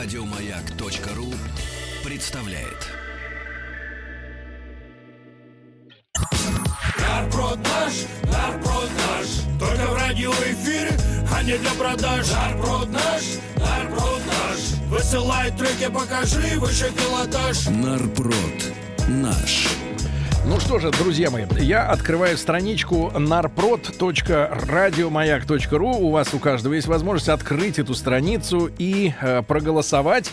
Радиомаяк.ру представляет. Нарпрод наш, нарпрод наш Только в радиоэфире, а не для продаж Нарпрод наш, нарпрод наш Высылай треки, покажи выше пилотаж Нарпрод наш. Ну что же, друзья мои, я открываю страничку narprod.радиомаяк.ру. У вас у каждого есть возможность открыть эту страницу и э, проголосовать.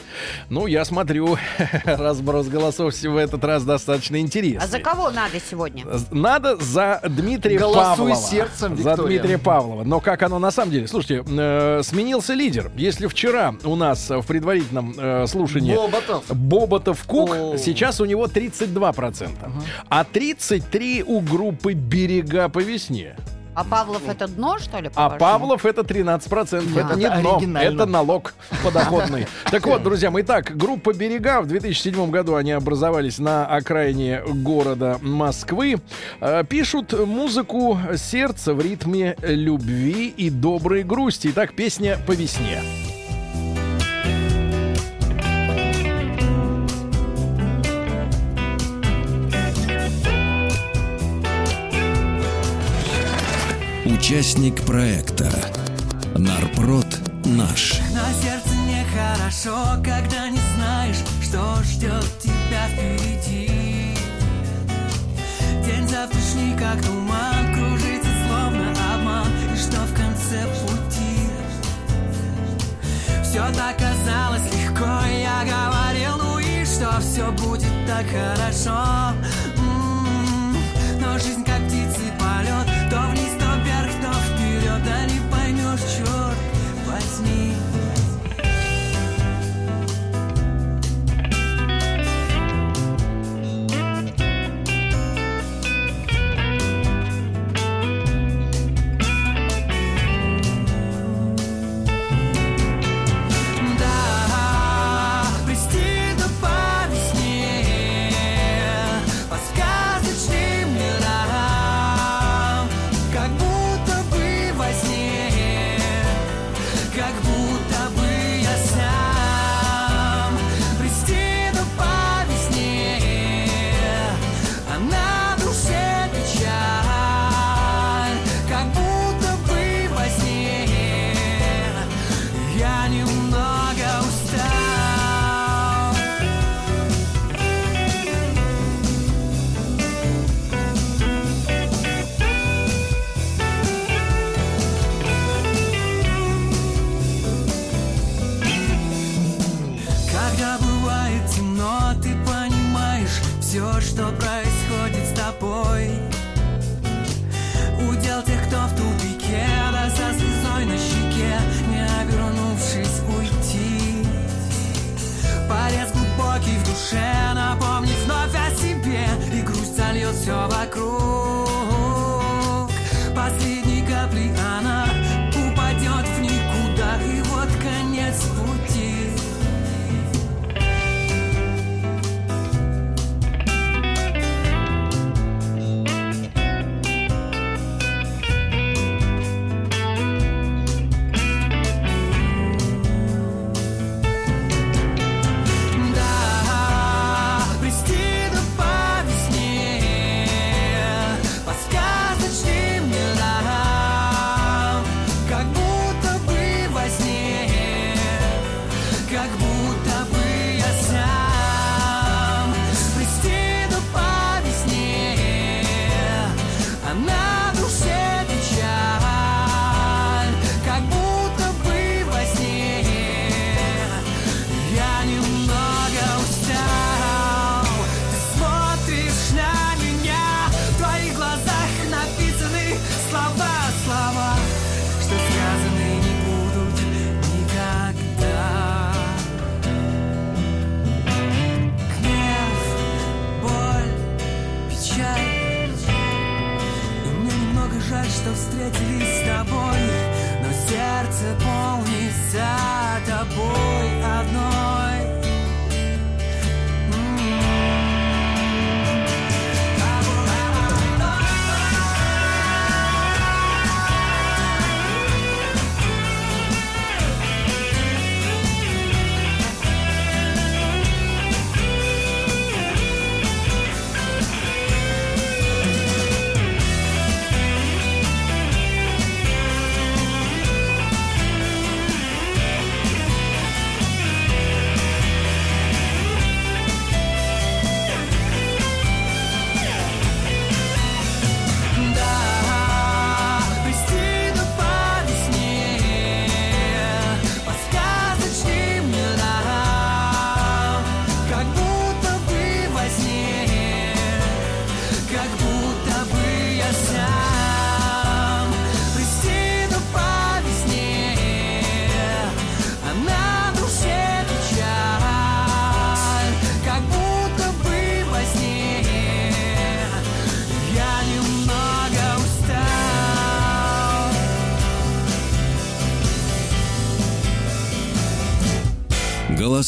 Ну, я смотрю, разброс голосов в этот раз достаточно интересный. А за кого надо сегодня? Надо за Дмитрия Голосуй Павлова. сердцем, За Виктория. Дмитрия Павлова. Но как оно на самом деле? Слушайте, э, сменился лидер. Если вчера у нас в предварительном э, слушании Боботов. Боботов Кук, О. сейчас у него 32%. А 33 у группы «Берега по весне». А Павлов это дно, что ли? А? Павлов это 13%. Да, это не дно, это налог подоходный. Так вот, друзья мои, итак, группа «Берега» в 2007 году они образовались на окраине города Москвы. Э, Пишут музыку сердца в ритме любви и доброй грусти. Итак, песня «По весне». Участник проекта. Нарпрод наш. На сердце нехорошо, когда не знаешь, что ждет тебя впереди. День завтрашний, как туман, кружится словно обман, и что в конце пути. Все так казалось легко, я говорил, ну и что, все будет так хорошо. М, Но жизнь как птицы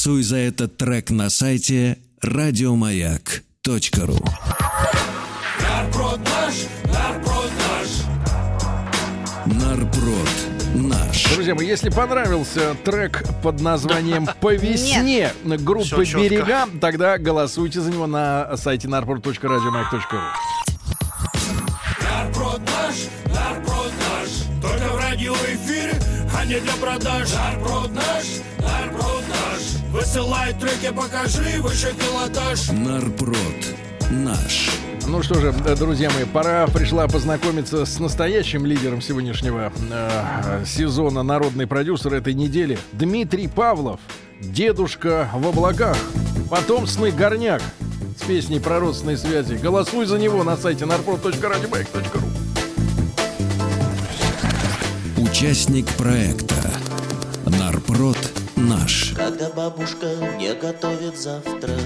Голосуй за этот трек на сайте радиомаяк.ру. Нарпрод наш, нарпрод наш. Нарпрод наш. Друзья мои, если понравился трек под названием «По весне» группы Всё чётко. «Берега», тогда голосуйте за него на сайте narport.radiomayak.ru. Нарпрод наш, нарпрод наш. Только в радиоэфире, а не для продаж. Нарпрод наш, нарпрод наш. Высылай треки, покажи выше пилотаж. Нарпрод наш. Ну что же, э, друзья мои, пора пришла познакомиться с настоящим лидером сегодняшнего э, сезона народный продюсер этой недели Дмитрий Павлов, дедушка в облаках, потомственный горняк с песней про родственные связи. Голосуй за него на сайте narprod.radiomayak.ru. Участник проекта Нарпрод наш. Когда бабушка не готовит завтрак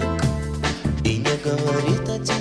И не говорит о деньгах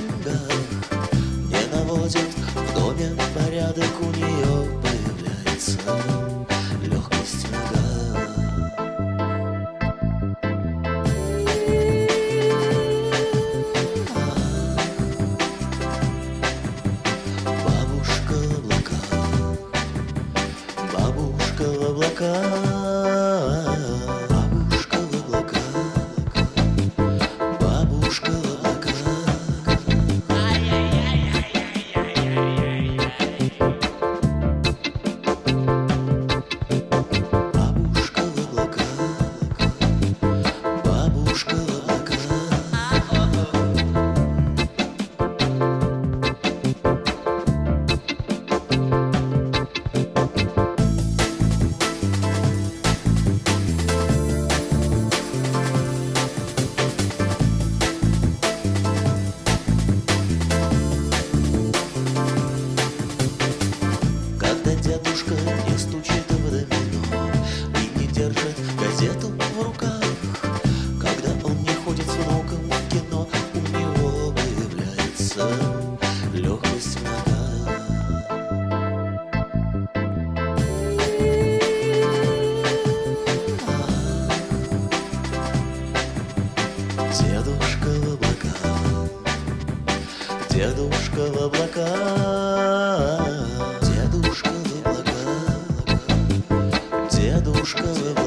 дедушка в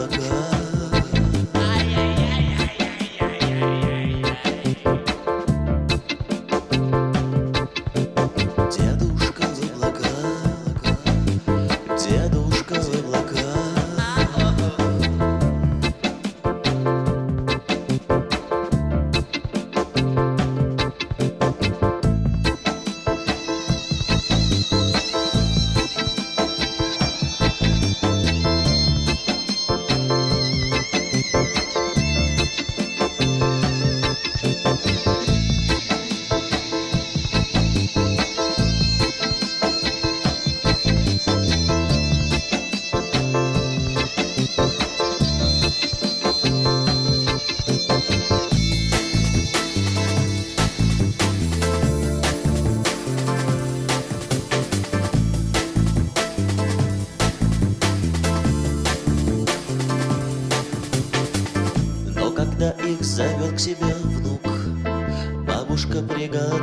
себе внук, бабушка приготовит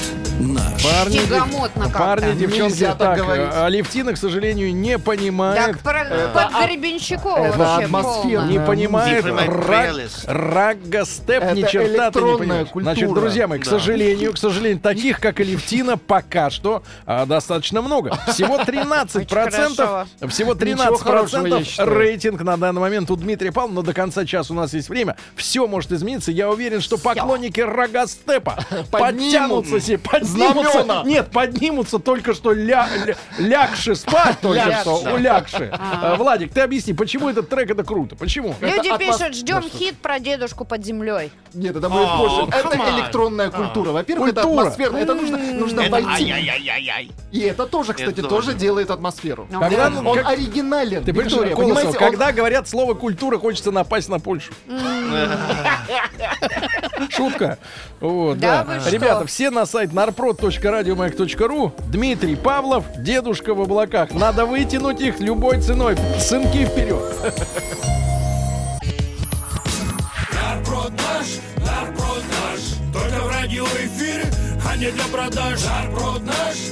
Парни, Тягомотно как-то. парни, девчонки, Нельзя так так, говорить. а Алевтина, к сожалению, не понимает. Так про, под Гребенщикова это вообще атмосфера. полно. Не понимает Different раг, playlist. рага степ Это ни черта ты не электронная понимаешь. культура. Значит, друзья мои, к Да. сожалению, к сожалению, таких, как Алевтина, пока что а, достаточно много. Всего 13 процентов, всего 13 хорошего, я процентов считаю. рейтинг на данный момент у Дмитрия Павлова, но до конца часа у нас есть время. Все может измениться. Я уверен, что поклонники рага степа подтянутся себе, поднимутся. Нет, поднимутся только что ля, ля- лягши спать только что, улягши. А, Владик, ты объясни, почему этот трек это круто? Почему? Люди пишут, ждем хит про дедушку под землей. Нет, это будет позже. Это электронная культура. Во-первых, это Культура. атмосферно. Это нужно, нужно войти. ай-яй-яй-яй-яй. И это тоже, кстати, тоже делает атмосферу. Ну, Когда, Он, оригинален. Ты понимаешь, когда говорят слово культура, хочется напасть на Польшу. Шутка. Вот, Да? Ребята, все на сайт narprod.radiomayak.ru. Дмитрий Павлов, дедушка в облаках. Надо вытянуть их любой ценой. Сынки вперед. Нарброд наш. Только в радиоэфире, а не для продаж. Нарброд наш.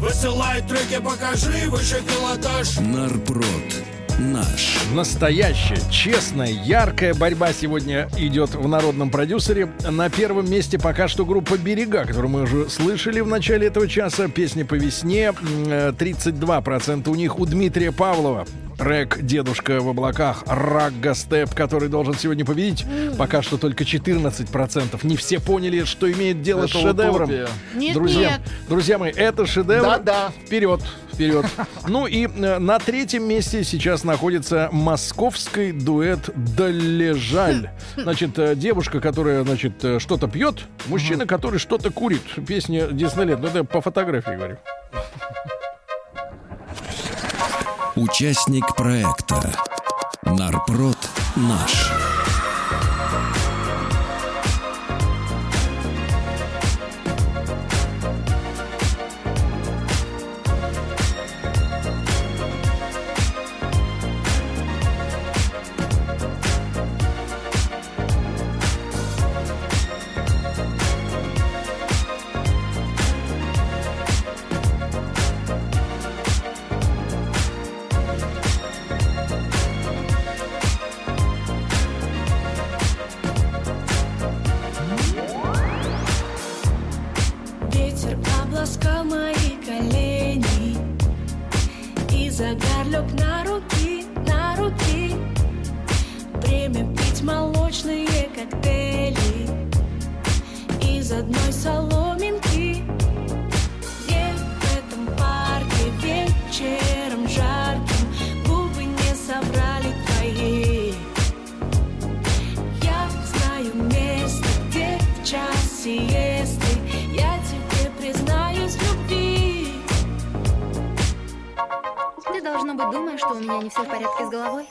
Высылай треки, покажи выше пилотаж. Нарпрод наш. Настоящая, честная, яркая борьба сегодня идет в народном продюсере. На первом месте пока что группа «Берега», которую мы уже слышали в начале этого часа. Песня по весне. М, э, 32% у них у Дмитрия Павлова. Рэк «Дедушка в облаках», Рагга Степ, который должен сегодня победить. Пока что только 14%. Не все поняли, что имеет дело Это с шедевром. Нет, друзья, нет. друзья мои, это шедевр. Да-да. Вперед, вперед. Ну и э, на третьем месте сейчас находится московский дуэт «Долежаль». Значит, э, девушка, которая, значит, э, что-то пьет, мужчина, который что-то курит. Песня Диснейленд. Ну, это по фотографии говорю. Участник проекта Нарпрод наш. Должно быть, думаешь, что у меня не все в порядке с головой?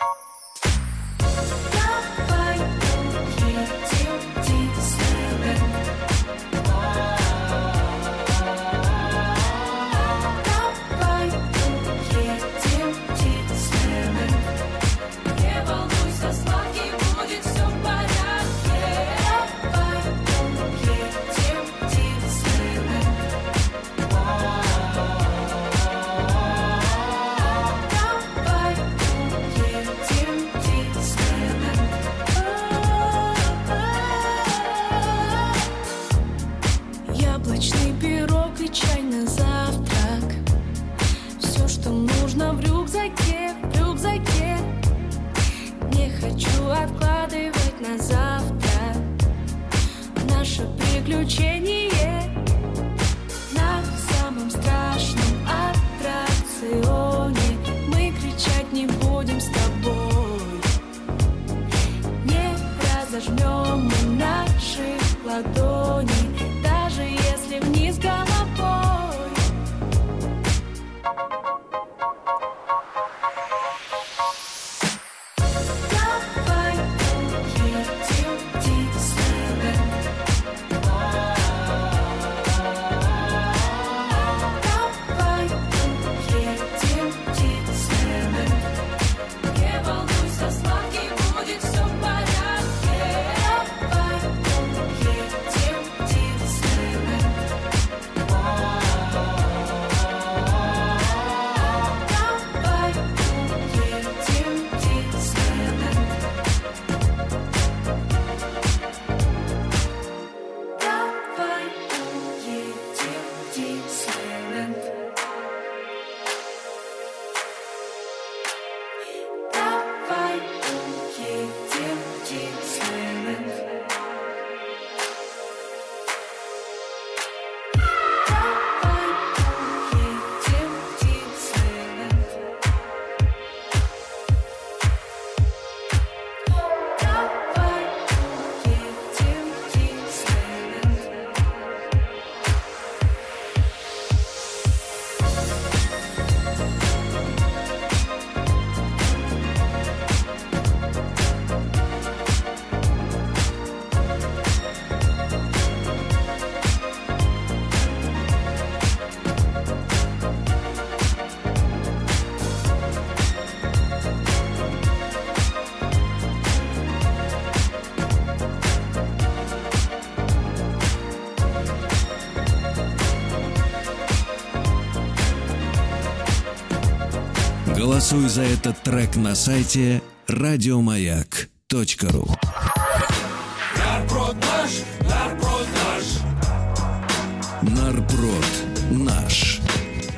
Голосуй за этот трек на сайте радиомаяк.ру. Нарброд наш, нарброд наш. Нарброд наш.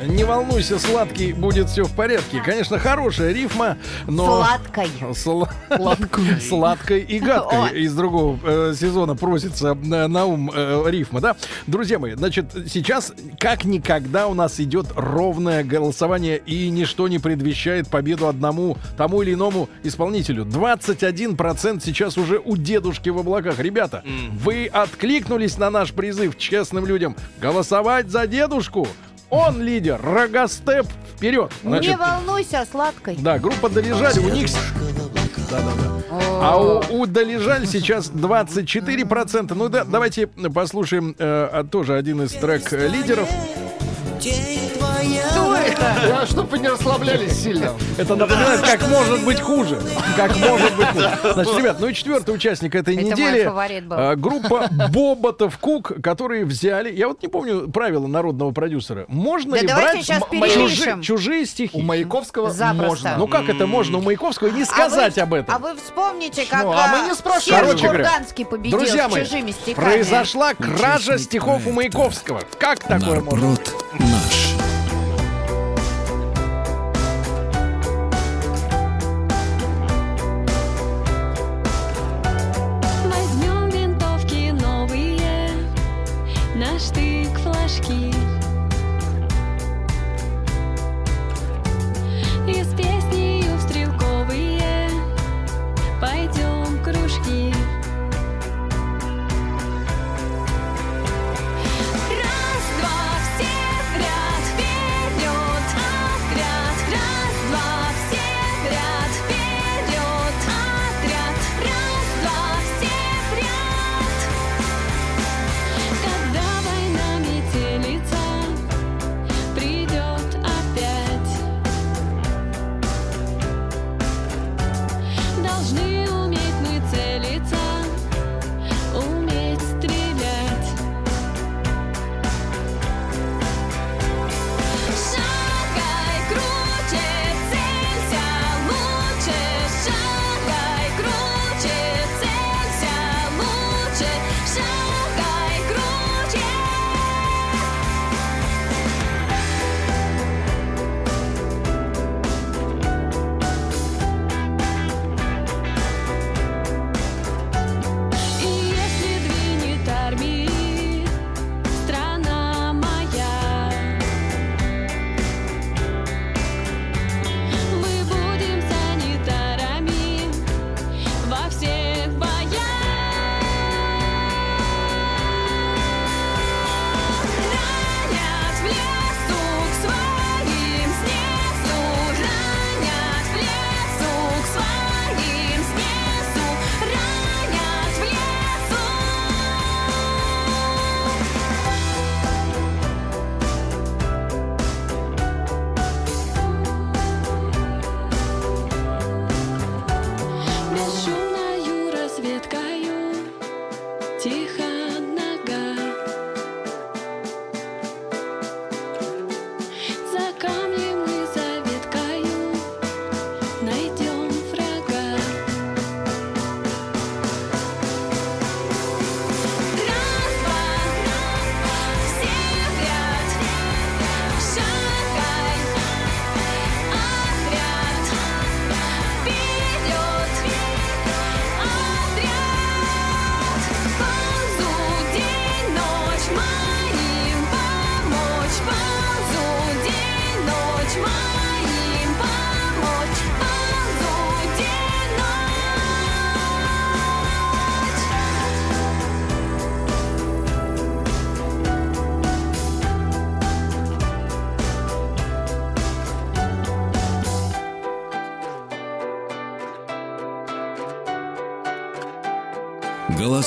Не волнуйся, сладкий, будет все в порядке. Конечно, хорошая рифма, но... Сладкой. Сла- Сладкой. Сладкой и гадкой Ой. из другого э, сезона просится э, на ум э, рифма, да? Друзья мои, значит, сейчас как никогда у нас идет ровное голосование, и ничто не предвещает победу одному тому или иному исполнителю. 21% сейчас уже у дедушки в облаках. Ребята, вы откликнулись на наш призыв честным людям голосовать за дедушку. Он лидер, рогостеп вперед. Не волнуйся, сладкой. Да, группа Долежали, у них... Да-да-да. А у, у Долежаль сейчас 24%. Ну да, давайте послушаем э, а, тоже один из трек э, это? Да, чтобы вы не расслаблялись сильно. Это напоминает, как может быть хуже. Как может быть хуже. Значит, ребят, ну и четвертый участник этой Это мой недели. фаворит был. э, группа Боботов Кук, которые взяли... Я вот не помню правила народного продюсера. Можно Да ли брать чужие, чужие стихи? У Маяковского Запросто. можно. Ну как это можно у Маяковского не сказать а вы, об этом? А вы вспомните, как Ну, а мы а, не спрашиваем. Короче Курганский победил Друзья с мои, чужими стихами. произошла кража стихов у Маяковского. Как такое можно? Нарброд наш.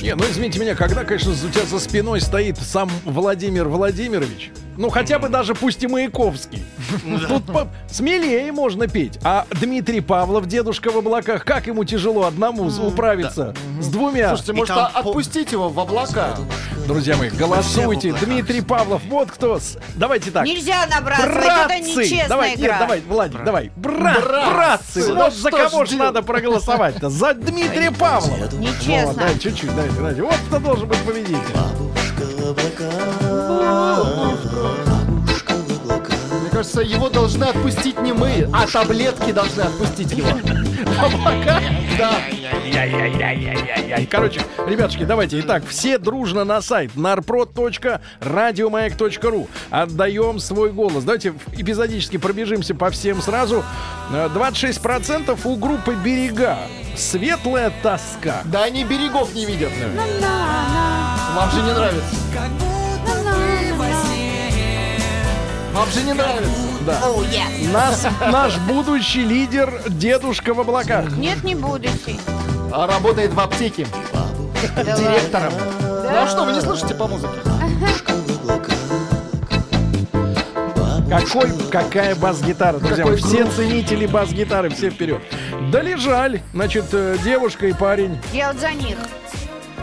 наш. Не, ну извините меня, когда, конечно, у тебя за спиной стоит сам Владимир Владимирович, ну хотя бы даже пусть и Маяковский, тут по- смелее можно петь. А Дмитрий Павлов, дедушка в облаках, как ему тяжело одному з- управиться с двумя. Слушайте, может, там а- по- отпустить его в облака? Друзья мои, голосуйте. Дмитрий Павлов, вот кто. с- Давайте так. Нельзя набрасывать, это Братцы! нечестная Давай, игра. нет, давай, Владик, давай. Брат, Братцы! Ну Вот за кого ж же надо проголосовать-то? За Дмитрия Павлова. Вот, Нечестно. дай чуть-чуть, дайте, дайте. Вот кто должен быть победитель. Бабушка в облаках, бабушка кажется, его должны отпустить не мы, а таблетки должны отпустить его. Да. Яй-яй-яй-яй-яй. Короче, ребятушки, давайте. Итак, все дружно на сайт narprod.radiomayak.ru Отдаем свой голос. Давайте эпизодически пробежимся по всем сразу. Э, 26% у группы «Берега». Светлая тоска. Да они берегов не видят. Вам же не нравится. Вам же не нравится. Да. Оу, yes. Нас, наш будущий лидер дедушка в облаках. Нет, не будущий. А работает в аптеке Да директором. ладно. Ну а что, вы не слышите по музыке? Какой, какая бас-гитара, друзья. Какой Все грув. ценители бас-гитары, все вперед. Долежали, значит, э, девушка и парень. Я вот за них.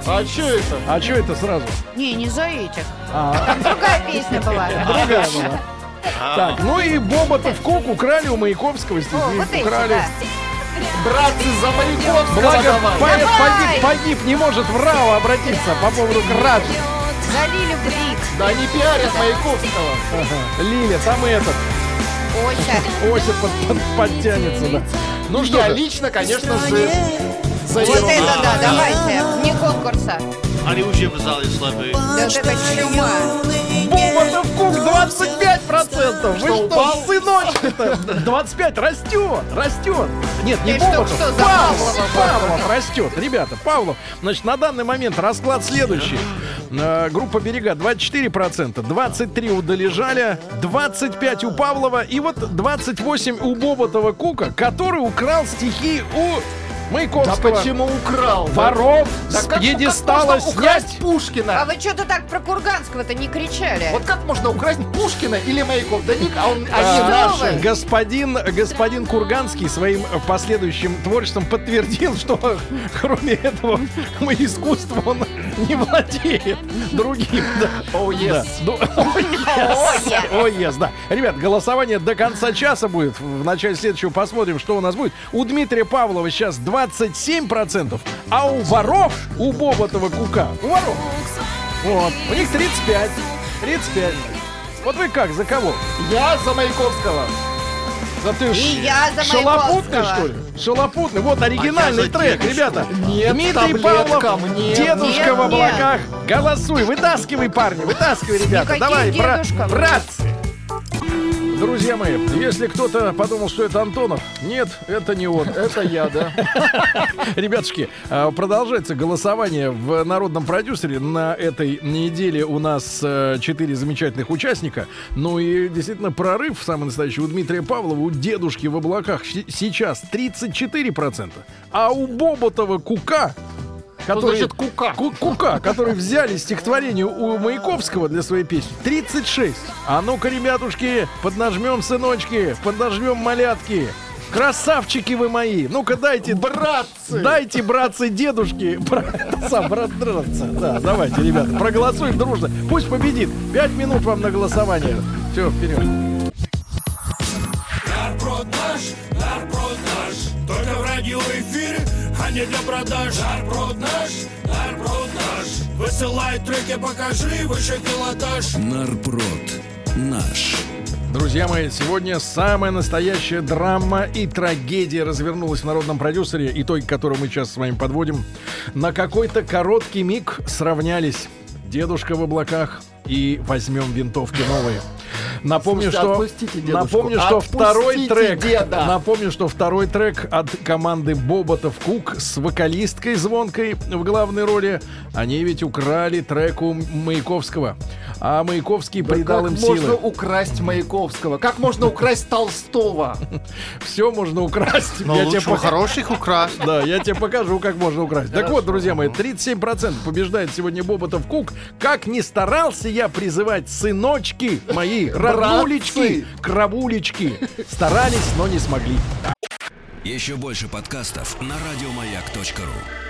А что это? А что это сразу? Не, не за этих. А, Там другая песня была. другая была. Так, ну и Боботов Кук украли у Маяковского, эти, украли. Братцы, за Маяковского Благо, поэт погиб, погиб, не может в РАО обратиться по поводу кражи. За Лилю Брик. Да они пиарят Маяковского. Ага. Лиля, там и этот, Ося. Ося под- под- подтянется, да. Ну что Я же, лично, конечно же, за Вот это да, давайте. Не конкурса. Они уже в зале слабые. Да чума. Боботов Кук 25%. Вы Что, что, упал? сыночек-то? 25 растет, растет. Нет, не что, что Павлов, Павлов? Павлов растет. Ребята, Павлов. Значит, на данный момент расклад следующий. Э, Группа Берега 24%, 23 у Долежаля, 25 у Павлова и вот 28 у Боботова Кука, который украл стихи у Да Маяковского. почему украл? Воров Да с как- пьедестала как можно украсть снять. Пушкина? А вы что-то так про Курганского-то не кричали? Вот как можно украсть Пушкина или Маяков? Да ник, а он, они А, Что наши. Господин, господин Курганский своим последующим творчеством подтвердил, что кроме этого искусства он не владеет другим. Yes. Ну, О, yes. О, yes, да. Ребят, голосование до конца часа будет. В начале следующего посмотрим, что у нас будет. У Дмитрия Павлова сейчас 27%, а у воров, у Боботова Кука, у воров, вот, у них 35. 35. Вот вы как, за кого? Я за Маяковского. Да ты И я за шалопутный, что ли? Шалопутный. Вот оригинальный А за трек, ребята. Нет Дмитрий Павлов, нет. дедушка Нет, в нет. облаках. Голосуй, вытаскивай, парни, вытаскивай, ребята. Никаких Давай, бра- дедушков. братцы. Друзья мои, если кто-то подумал, что это Антонов, нет, это не он. Это я, да. Ребятушки, а, продолжается голосование в народном продюсере. На этой неделе у нас э, четыре замечательных участника. Ну и действительно прорыв самый настоящий у Дмитрия Павлова, у дедушки в облаках сейчас 34%. А у Боботова Кука Что который, значит кука? Ку- Кука, который взяли стихотворение у Маяковского для своей песни, 36. А ну-ка, ребятушки, поднажмем, сыночки, поднажмем, малятки. Красавчики вы мои. Ну-ка, дайте, Братцы! дайте, братцы, дедушки. Бра- Сам, брат, братцы. Да, давайте, ребята, проголосуем дружно. Пусть победит. Пять минут вам на голосование. Все, вперед. Нарпрод наш, нарпрод наш Только в радиоэфире, а не для продаж Нарпрод наш, нарпрод наш Высылай треки, покажи выше пилотаж Нарпрод. Наш. Друзья мои, сегодня самая настоящая драма и трагедия развернулась в народном продюсере, итоги которого мы сейчас с вами подводим. На какой-то короткий миг сравнялись дедушка в облаках и возьмем винтовки новые. Напомню, Слушайте, что, отпустите дедушку. напомню, что Отпустите второй трек, деда. напомню, что второй трек от команды Боботов Кук с вокалисткой звонкой в главной роли. Они ведь украли трек у Маяковского. а Маяковский Да придал как им можно силы. украсть Маяковского? Как можно украсть Толстого? Все можно украсть. Но Я тебе лучше пока- хороших украсть. Да, я тебе покажу, как можно украсть. Так вот, друзья мои, 37% побеждает сегодня Боботов Кук. Как не старался я призывать сыночки мои, роднулечки, кровулечки. Старались, но не смогли. Еще больше подкастов на радиомаяк.ру.